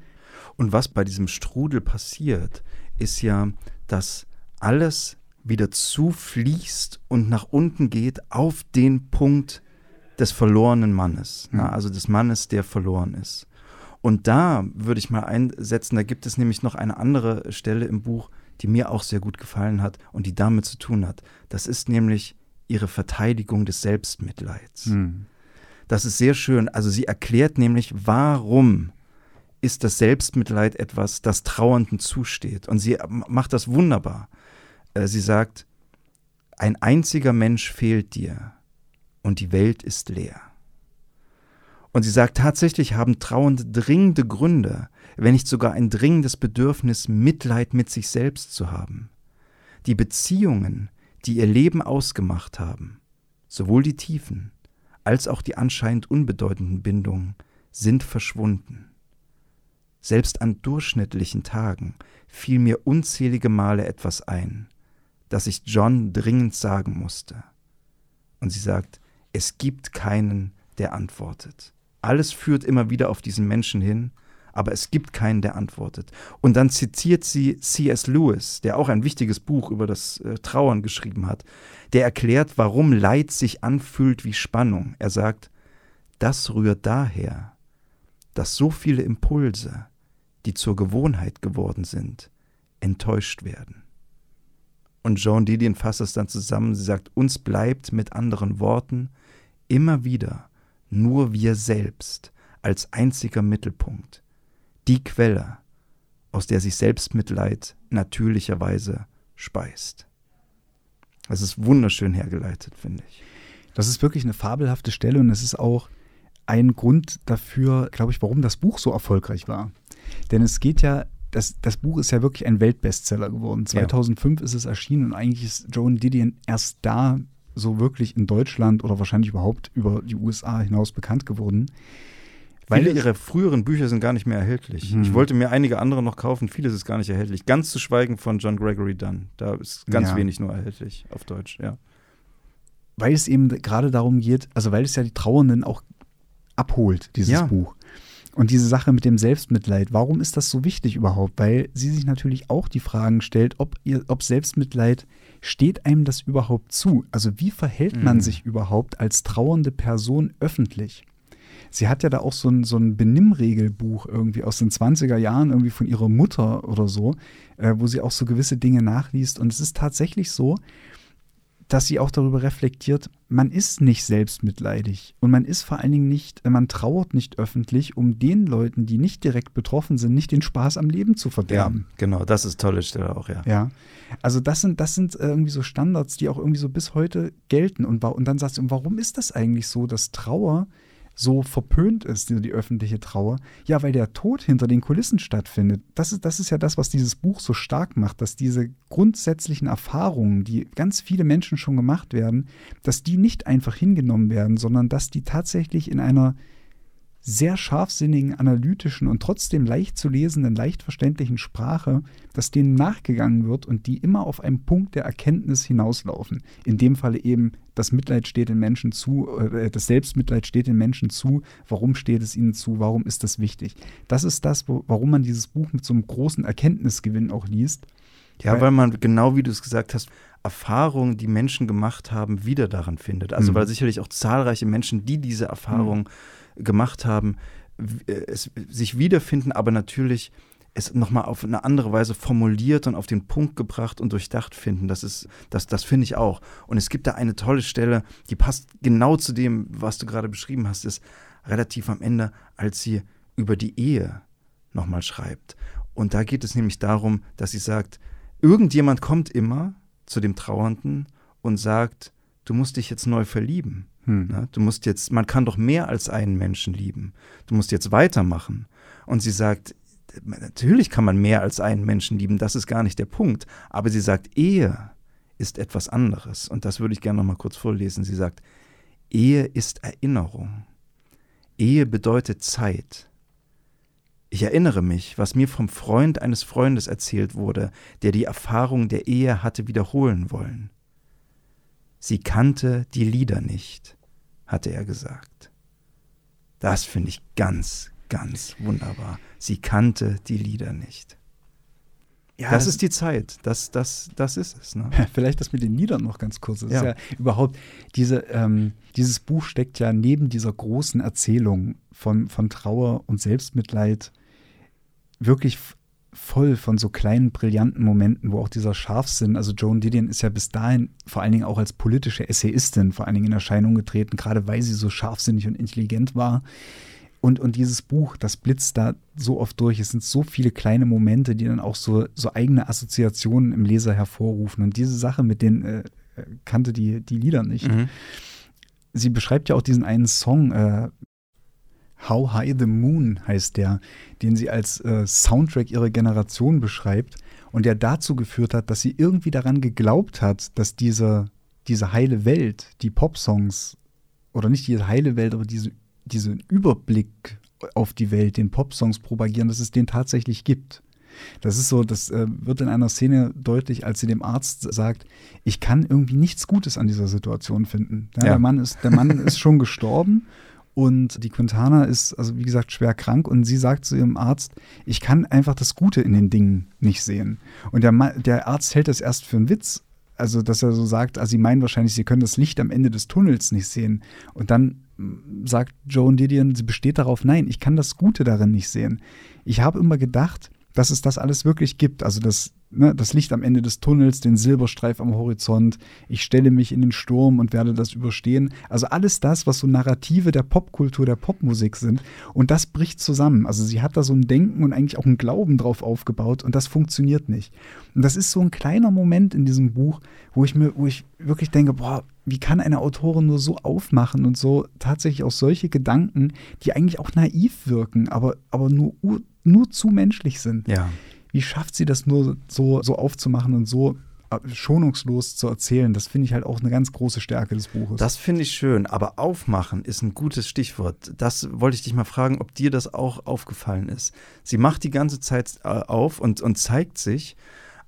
Und was bei diesem Strudel passiert, ist ja, dass alles wieder zufließt und nach unten geht auf den Punkt, des verlorenen Mannes, mhm. na, also des Mannes, der verloren ist. Und da würde ich mal einsetzen, da gibt es nämlich noch eine andere Stelle im Buch, die mir auch sehr gut gefallen hat und die damit zu tun hat. Das ist nämlich ihre Verteidigung des Selbstmitleids. Mhm. Das ist sehr schön. Also sie erklärt nämlich, warum ist das Selbstmitleid etwas, das Trauernden zusteht. Und sie macht das wunderbar. Äh, sie sagt, ein einziger Mensch fehlt dir und die Welt ist leer. Und sie sagt, tatsächlich haben Trauernde dringende Gründe, wenn nicht sogar ein dringendes Bedürfnis, Mitleid mit sich selbst zu haben. Die Beziehungen, die ihr Leben ausgemacht haben, sowohl die tiefen als auch die anscheinend unbedeutenden Bindungen, sind verschwunden. Selbst an durchschnittlichen Tagen fiel mir unzählige Male etwas ein, das ich John dringend sagen musste. Und sie sagt, es gibt keinen, der antwortet. Alles führt immer wieder auf diesen Menschen hin, aber es gibt keinen, der antwortet. Und dann zitiert sie C.S. Lewis, der auch ein wichtiges Buch über das äh, Trauern geschrieben hat, der erklärt, warum Leid sich anfühlt wie Spannung. Er sagt, das rührt daher, dass so viele Impulse, die zur Gewohnheit geworden sind, enttäuscht werden. Und Joan Didion fasst es dann zusammen, sie sagt, uns bleibt mit anderen Worten immer wieder nur wir selbst als einziger Mittelpunkt, die Quelle, aus der sich Selbstmitleid natürlicherweise speist. Das ist wunderschön hergeleitet, finde ich. Das ist wirklich eine fabelhafte Stelle und es ist auch ein Grund dafür, glaube ich, warum das Buch so erfolgreich war. Denn es geht ja, das, das Buch ist ja wirklich ein Weltbestseller geworden. 2005 ja. ist es erschienen und eigentlich ist Joan Didion erst da so wirklich in Deutschland oder wahrscheinlich überhaupt über die USA hinaus bekannt geworden. Viele ihrer früheren Bücher sind gar nicht mehr erhältlich. Hm. Ich wollte mir einige andere noch kaufen, vieles ist gar nicht erhältlich. Ganz zu schweigen von John Gregory Dunn. Da ist ganz Ja. wenig nur erhältlich auf Deutsch, ja. weil es eben gerade darum geht, also weil es ja die Trauernden auch abholt, dieses Ja. Buch. Und diese Sache mit dem Selbstmitleid, warum ist das so wichtig überhaupt? Weil sie sich natürlich auch die Fragen stellt, ob, ihr, ob Selbstmitleid, steht einem das überhaupt zu? Also wie verhält man Mhm. sich überhaupt als trauernde Person öffentlich? Sie hat ja da auch so ein, so ein Benimmregelbuch irgendwie aus den 20er Jahren, irgendwie von ihrer Mutter oder so, äh, wo sie auch so gewisse Dinge nachliest. Und es ist tatsächlich so, dass sie auch darüber reflektiert, man ist nicht selbstmitleidig und man ist vor allen Dingen nicht, man trauert nicht öffentlich, um den Leuten, die nicht direkt betroffen sind, nicht den Spaß am Leben zu verderben. genau, das ist tolle Stelle auch, ja. Ja. Also das sind, das sind irgendwie so Standards, die auch irgendwie so bis heute gelten. Und, und dann sagst du, warum ist das eigentlich so, dass Trauer so verpönt ist, die, die öffentliche Trauer? Ja, weil der Tod hinter den Kulissen stattfindet. Das ist, das ist ja das, was dieses Buch so stark macht, dass diese grundsätzlichen Erfahrungen, die ganz viele Menschen schon gemacht werden, dass die nicht einfach hingenommen werden, sondern dass die tatsächlich in einer sehr scharfsinnigen, analytischen und trotzdem leicht zu lesenden, leicht verständlichen Sprache, dass denen nachgegangen wird und die immer auf einen Punkt der Erkenntnis hinauslaufen. In dem Falle eben, das Mitleid steht den Menschen zu, äh, das Selbstmitleid steht den Menschen zu. Warum steht es ihnen zu? Warum ist das wichtig? Das ist das, wo, warum man dieses Buch mit so einem großen Erkenntnisgewinn auch liest. Ja, Weil- weil man genau wie du es gesagt hast, Erfahrungen, die Menschen gemacht haben, wieder daran findet. Also Mhm. weil sicherlich auch zahlreiche Menschen, die diese Erfahrung gemacht haben, äh, es, sich wiederfinden, aber natürlich es nochmal auf eine andere Weise formuliert und auf den Punkt gebracht und durchdacht finden. Das ist, das, das finde ich auch. Und es gibt da eine tolle Stelle, die passt genau zu dem, was du gerade beschrieben hast, ist relativ am Ende, als sie über die Ehe nochmal schreibt. Und da geht es nämlich darum, dass sie sagt, irgendjemand kommt immer zu dem Trauernden und sagt, du musst dich jetzt neu verlieben. Hm. Ne? Du musst jetzt, man kann doch mehr als einen Menschen lieben. Du musst jetzt weitermachen. Und sie sagt, natürlich kann man mehr als einen Menschen lieben, das ist gar nicht der Punkt. Aber sie sagt, Ehe ist etwas anderes. Und das würde ich gerne noch mal kurz vorlesen. Sie sagt, Ehe ist Erinnerung. Ehe bedeutet Zeit. Ich erinnere mich, was mir vom Freund eines Freundes erzählt wurde, der die Erfahrung der Ehe hatte wiederholen wollen. Sie kannte die Lieder nicht, hatte er gesagt. Das finde ich ganz, ganz wunderbar. Sie kannte die Lieder nicht. Ja, das ist die Zeit. Das, das, das ist es. Ne? Vielleicht das mit den Liedern noch ganz kurz. Das Ja. ist ja überhaupt, diese, ähm, dieses Buch steckt ja neben dieser großen Erzählung von, von Trauer und Selbstmitleid wirklich voll von so kleinen, brillanten Momenten, wo auch dieser Scharfsinn, also Joan Didion ist ja bis dahin vor allen Dingen auch als politische Essayistin vor allen Dingen in Erscheinung getreten, gerade weil sie so scharfsinnig und intelligent war. Und, und dieses Buch, das blitzt da so oft durch. Es sind so viele kleine Momente, die dann auch so, so eigene Assoziationen im Leser hervorrufen. Und diese Sache mit den, äh, kannte die, die Lieder nicht. Mhm. Sie beschreibt ja auch diesen einen Song, äh, How High the Moon heißt der, den sie als äh, Soundtrack ihrer Generation beschreibt und der dazu geführt hat, dass sie irgendwie daran geglaubt hat, dass diese, diese heile Welt, die Popsongs, oder nicht diese heile Welt, aber diese, diesen Überblick auf die Welt, den Popsongs propagieren, dass es den tatsächlich gibt. Das ist so, das äh, wird in einer Szene deutlich, als sie dem Arzt sagt, ich kann irgendwie nichts Gutes an dieser Situation finden. Ja, Ja. Der Mann ist, der Mann ist schon gestorben und die Quintana ist, also wie gesagt, schwer krank und sie sagt zu ihrem Arzt, ich kann einfach das Gute in den Dingen nicht sehen. Und der, der Arzt hält das erst für einen Witz, also dass er so sagt, also sie meinen wahrscheinlich, sie können das Licht am Ende des Tunnels nicht sehen. Und dann mm, sagt Joan Didion, sie besteht darauf, nein, ich kann das Gute darin nicht sehen. Ich habe immer gedacht, dass es das alles wirklich gibt. Also das, ne, das Licht am Ende des Tunnels, den Silberstreif am Horizont, ich stelle mich in den Sturm und werde das überstehen. Also alles das, was so Narrative der Popkultur, der Popmusik sind. Und das bricht zusammen. Also sie hat da so ein Denken und eigentlich auch einen Glauben drauf aufgebaut und das funktioniert nicht. Und das ist so ein kleiner Moment in diesem Buch, wo ich mir, wo ich wirklich denke, boah, wie kann eine Autorin nur so aufmachen und so tatsächlich auch solche Gedanken, die eigentlich auch naiv wirken, aber, aber nur, nur zu menschlich sind. Ja. Wie schafft sie das nur so, so aufzumachen und so schonungslos zu erzählen. Das finde ich halt auch eine ganz große Stärke des Buches. Das finde ich schön, aber aufmachen ist ein gutes Stichwort. Das wollte ich dich mal fragen, ob dir das auch aufgefallen ist. Sie macht die ganze Zeit äh, auf und, und zeigt sich,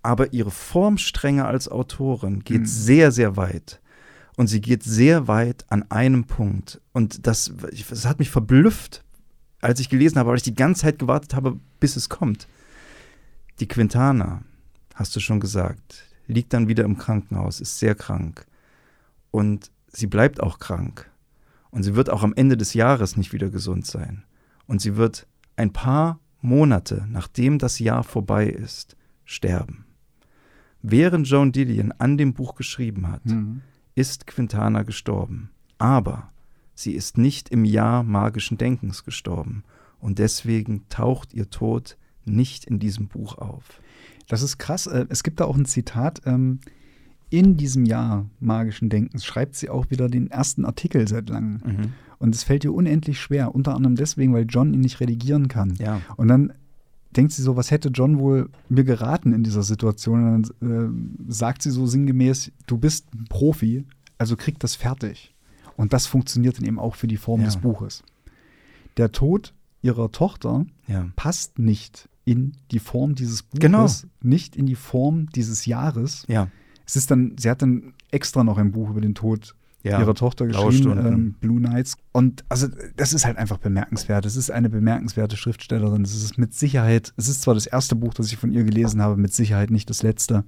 aber ihre Formstränge als Autorin geht mhm. sehr, sehr weit. Und sie geht sehr weit an einem Punkt. Und das, das hat mich verblüfft, als ich gelesen habe, weil ich die ganze Zeit gewartet habe, bis es kommt. Die Quintana, hast du schon gesagt, liegt dann wieder im Krankenhaus, ist sehr krank. Und sie bleibt auch krank. Und sie wird auch am Ende des Jahres nicht wieder gesund sein. Und sie wird ein paar Monate, nachdem das Jahr vorbei ist, sterben. Während Joan Didion an dem Buch geschrieben hat, mhm. ist Quintana gestorben. Aber sie ist nicht im Jahr magischen Denkens gestorben. Und deswegen taucht ihr Tod nicht in diesem Buch auf. Das ist krass. Äh, es gibt da auch ein Zitat. Ähm, in diesem Jahr magischen Denkens schreibt sie auch wieder den ersten Artikel seit langem. Mhm. Und es fällt ihr unendlich schwer, unter anderem deswegen, weil John ihn nicht redigieren kann. Ja. Und dann denkt sie so, was hätte John wohl mir geraten in dieser Situation? Und dann äh, sagt sie so sinngemäß, du bist ein Profi, also krieg das fertig. Und das funktioniert dann eben auch für die Form ja. des Buches. Der Tod ihrer Tochter ja. passt nicht in die Form dieses Buches, genau. nicht in die Form dieses Jahres. Ja. Es ist dann, sie hat dann extra noch ein Buch über den Tod ja. ihrer Tochter geschrieben, ähm, Blue Knights. Und also das ist halt einfach bemerkenswert. Es ist eine bemerkenswerte Schriftstellerin. Es ist mit Sicherheit, es ist zwar das erste Buch, das ich von ihr gelesen habe, mit Sicherheit nicht das letzte.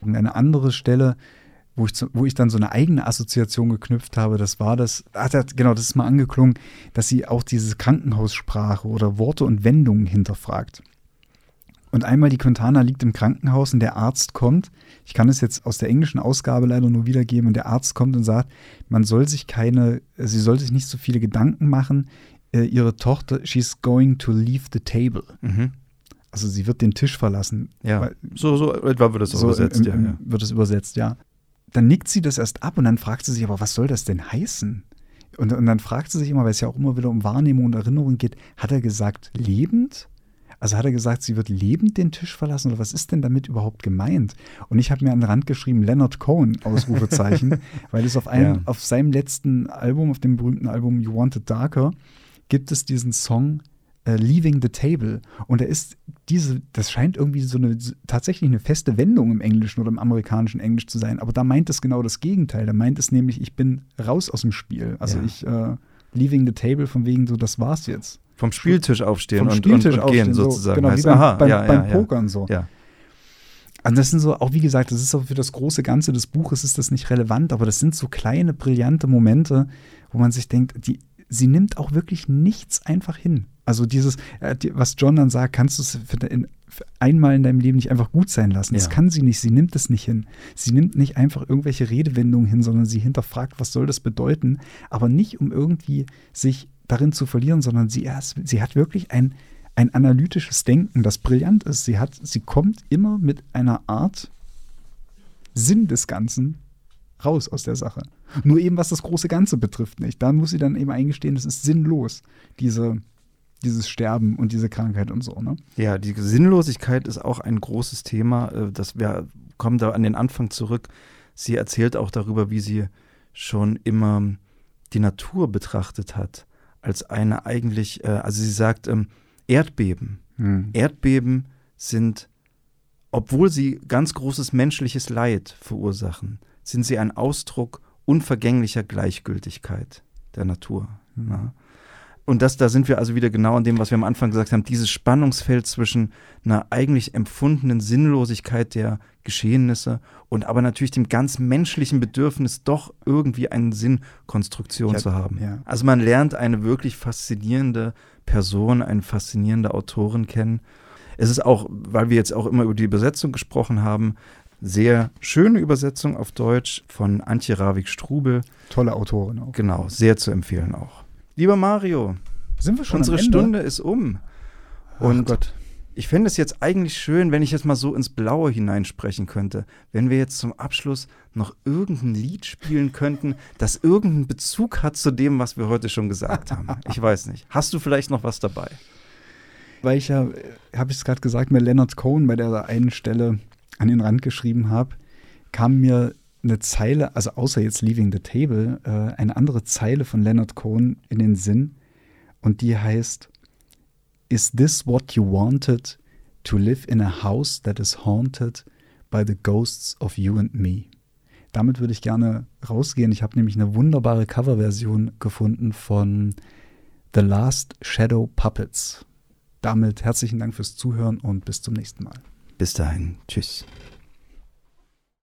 Und eine andere Stelle, wo ich, wo ich dann so eine eigene Assoziation geknüpft habe, das war das, genau, das ist mal angeklungen, dass sie auch diese Krankenhaussprache oder Worte und Wendungen hinterfragt. Und einmal die Quintana liegt im Krankenhaus und der Arzt kommt. Ich kann es jetzt aus der englischen Ausgabe leider nur wiedergeben. Und der Arzt kommt und sagt, man soll sich keine, sie soll sich nicht so viele Gedanken machen. Äh, ihre Tochter, she's going to leave the table. Mhm. Also sie wird den Tisch verlassen. Ja, weil, so, so etwa wird es so übersetzt. Im, im, ja, Wird es übersetzt, ja. Dann nickt sie das erst ab und dann fragt sie sich, aber was soll das denn heißen? Und, und dann fragt sie sich immer, weil es ja auch immer wieder um Wahrnehmung und Erinnerung geht, hat er gesagt lebend? Also hat er gesagt, sie wird lebend den Tisch verlassen oder was ist denn damit überhaupt gemeint? Und ich habe mir an den Rand geschrieben, Leonard Cohen, Ausrufezeichen, weil es auf, einem, ja. auf seinem letzten Album, auf dem berühmten Album You Want It Darker, gibt es diesen Song uh, Leaving the Table. Und er ist diese, das scheint irgendwie so eine tatsächlich eine feste Wendung im Englischen oder im amerikanischen Englisch zu sein. Aber da meint es genau das Gegenteil. Da meint es nämlich, ich bin raus aus dem Spiel. Also ja. ich uh, Leaving the Table von wegen so, das war's jetzt. Vom Spieltisch aufstehen Vom und, Spieltisch und, und aufstehen, gehen sozusagen. genau, heißt, wie beim, aha, beim, ja, beim ja, Pokern so. Ja. Also das sind so, auch wie gesagt, das ist auch für das große Ganze des Buches ist das nicht relevant, aber das sind so kleine, brillante Momente, wo man sich denkt, die, sie nimmt auch wirklich nichts einfach hin. Also dieses, äh, was John dann sagt, kannst du es einmal in deinem Leben nicht einfach gut sein lassen. Das kann sie nicht, sie nimmt es nicht hin. Sie nimmt nicht einfach irgendwelche Redewendungen hin, sondern sie hinterfragt, was soll das bedeuten, aber nicht um irgendwie sich darin zu verlieren, sondern sie, sie hat wirklich ein, ein analytisches Denken, das brillant ist. Sie, hat, sie kommt immer mit einer Art Sinn des Ganzen raus aus der Sache. Nur eben, was das große Ganze betrifft, nicht. Da muss sie dann eben eingestehen, es ist sinnlos, diese, dieses Sterben und diese Krankheit und so. Ne? Ja, die Sinnlosigkeit ist auch ein großes Thema. Äh, das wir kommen da an den Anfang zurück. Sie erzählt auch darüber, wie sie schon immer die Natur betrachtet hat als eine eigentlich, äh, also sie sagt, ähm, Erdbeben. Hm. Erdbeben sind, obwohl sie ganz großes menschliches Leid verursachen, sind sie ein Ausdruck unvergänglicher Gleichgültigkeit der Natur. Hm. Und das, da sind wir also wieder genau an dem, was wir am Anfang gesagt haben, dieses Spannungsfeld zwischen einer eigentlich empfundenen Sinnlosigkeit der Geschehnisse und aber natürlich dem ganz menschlichen Bedürfnis, doch irgendwie eine Sinnkonstruktion hab, zu haben. Ja. Also man lernt eine wirklich faszinierende Person, eine faszinierende Autorin kennen. Es ist auch, weil wir jetzt auch immer über die Übersetzung gesprochen haben, sehr schöne Übersetzung auf Deutsch von Antje Ravik-Strubel. Tolle Autorin auch. Genau, sehr zu empfehlen auch. Lieber Mario, sind wir schon unsere Stunde ist um. Und Ach Gott. ich fände es jetzt eigentlich schön, wenn ich jetzt mal so ins Blaue hineinsprechen könnte. Wenn wir jetzt zum Abschluss noch irgendein Lied spielen könnten, das irgendeinen Bezug hat zu dem, was wir heute schon gesagt haben. Ich weiß nicht. Hast du vielleicht noch was dabei? Weil ich ja, habe ich es gerade gesagt, mir Leonard Cohen bei der einen Stelle an den Rand geschrieben habe. kam mir eine Zeile, also außer jetzt Leaving the Table, äh, eine andere Zeile von Leonard Cohen in den Sinn und die heißt Is this what you wanted? To live in a house that is haunted by the ghosts of you and me. Damit würde ich gerne rausgehen. Ich habe nämlich eine wunderbare Coverversion gefunden von The Last Shadow Puppets. Damit herzlichen Dank fürs Zuhören und bis zum nächsten Mal. Bis dahin. Tschüss.